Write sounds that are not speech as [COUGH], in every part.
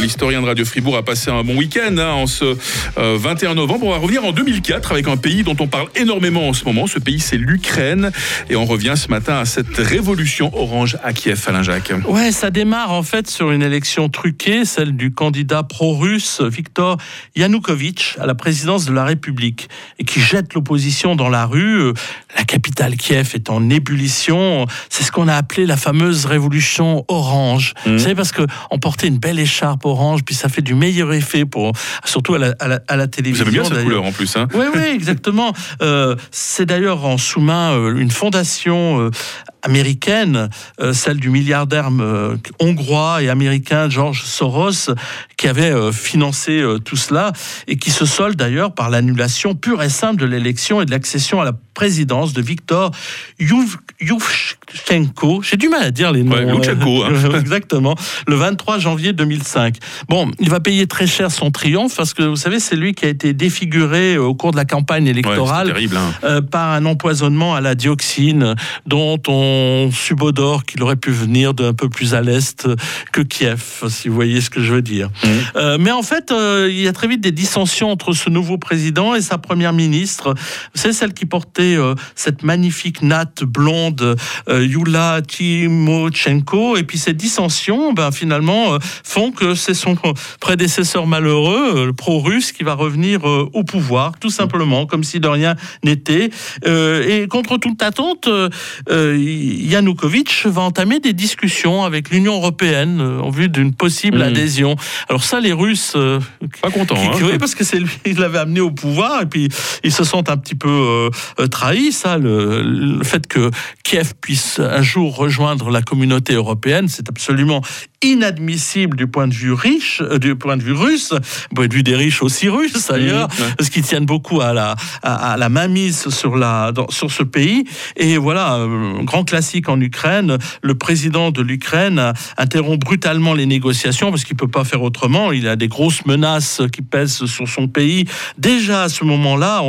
L'historien de Radio Fribourg a passé un bon week-end hein, en ce euh, 21 novembre. On va revenir en 2004 avec un pays dont on parle énormément en ce moment. Ce pays, c'est l'Ukraine. Et on revient ce matin à cette révolution orange à Kiev, Alain Jacques. Ouais, ça démarre en fait sur une élection truquée, celle du candidat pro-russe Viktor Yanukovych à la présidence de la République et qui jette l'opposition dans la rue. La capitale Kiev est en ébullition. C'est ce qu'on a appelé la fameuse révolution orange. Mmh. Vous savez, parce qu'on portait une belle écharpe orange, puis ça fait du meilleur effet, pour, surtout à la, à la, à la Vous télévision. avez bien cette couleur en plus. Hein. Oui, oui, [LAUGHS] exactement. Euh, c'est d'ailleurs en sous-main euh, une fondation euh, américaine, celle du milliardaire hongrois et américain George Soros, qui avait euh, financé euh, tout cela et qui se solde d'ailleurs par l'annulation pure et simple de l'élection et de l'accession à la présidence de Viktor Yuv- Yushchenko. J'ai du mal à dire les noms. Ouais, Yushchenko, hein. Euh, [LAUGHS] Exactement. Le 23 janvier 2005. Bon, il va payer très cher son triomphe parce que vous savez, c'est lui qui a été défiguré euh, au cours de la campagne Ouais, électorale terrible. hein. euh, par un empoisonnement à la dioxine dont on subodore qu'il aurait pu venir d'un peu plus à l'est que Kiev, si vous voyez ce que je veux dire. Mhm. Euh, mais en fait, euh, il y a très vite des dissensions entre ce nouveau président et sa première ministre. C'est celle qui portait euh, cette magnifique natte blonde, Yula Timochenko. Et puis ces dissensions, ben, finalement, font que c'est son prédécesseur malheureux, le pro-russe, qui va revenir au pouvoir, tout simplement, comme si de rien n'était. Et contre toute attente, Yanukovych va entamer des discussions avec l'Union européenne en vue d'une possible Mhm. adhésion. Alors ça, les Russes, euh, Pas content. qui- hein. oui, parce que c'est lui qui l'avait amené au pouvoir, et puis ils se sentent un petit peu euh, euh, trahis. Ça, le, le fait que Kiev puisse un jour rejoindre la communauté européenne, c'est absolument inadmissible du point de vue riche, euh, du point de vue russe, du point de vue des riches aussi russes d'ailleurs, Mhm, ouais. parce qu'ils tiennent beaucoup à la, à, à la mainmise sur, la, dans- sur ce pays. Et voilà, euh, grand classique en Ukraine, le président de l'Ukraine interrompt brutalement les négociations parce qu'il peut pas faire autrement. Il a des grosses menaces qui pèsent sur son pays. Déjà à ce moment-là,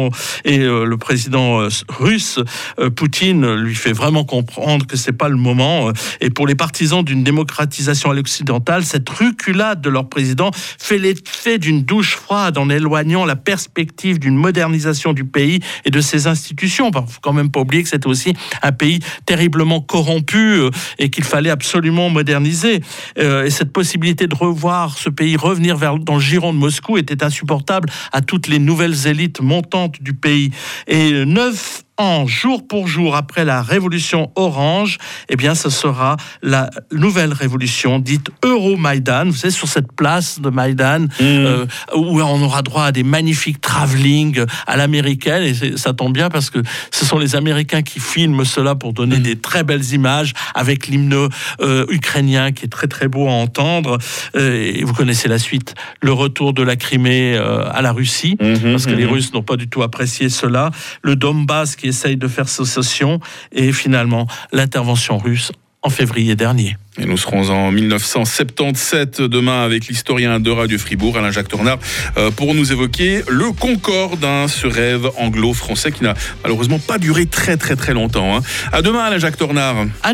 et euh, le président euh, russe, euh, Poutine, lui fait vraiment comprendre que c'est pas le moment. Et pour les partisans d'une démocratisation à l'occidentale, cette reculade de leur président fait l'effet d'une douche froide en éloignant la perspective d'une modernisation du pays et de ses institutions. Il faut quand même pas oublier que c'était aussi un pays terriblement corrompu et qu'il fallait absolument moderniser. Et cette possibilité de revoir ce pays revenir dans le giron de Moscou était insupportable à toutes les nouvelles élites montantes du pays. Et neuf ans, jour pour jour, après la révolution orange, eh bien, ce sera la nouvelle révolution dite Euromaïdan. Vous savez, sur cette place de Maïdan, euh, où on aura droit à des magnifiques travelling à l'américaine. Et ça tombe bien parce que ce sont les Américains qui filment cela pour donner des très belles images avec l'hymne euh, ukrainien qui est très très beau à entendre. Euh, et vous connaissez la suite, le retour de la Crimée à la Russie, Mhm, parce que les mhm. Russes n'ont pas du tout apprécié cela. Le Donbass qui essaye de faire sécession et finalement l'intervention russe en février dernier. Et nous serons en 1977 demain avec l'historien de Radio Fribourg, Alain-Jacques Tornard, euh, pour nous évoquer le Concorde, hein, ce rêve anglo-français qui n'a malheureusement pas duré très très très longtemps. hein. À demain, Alain-Jacques Tornard. À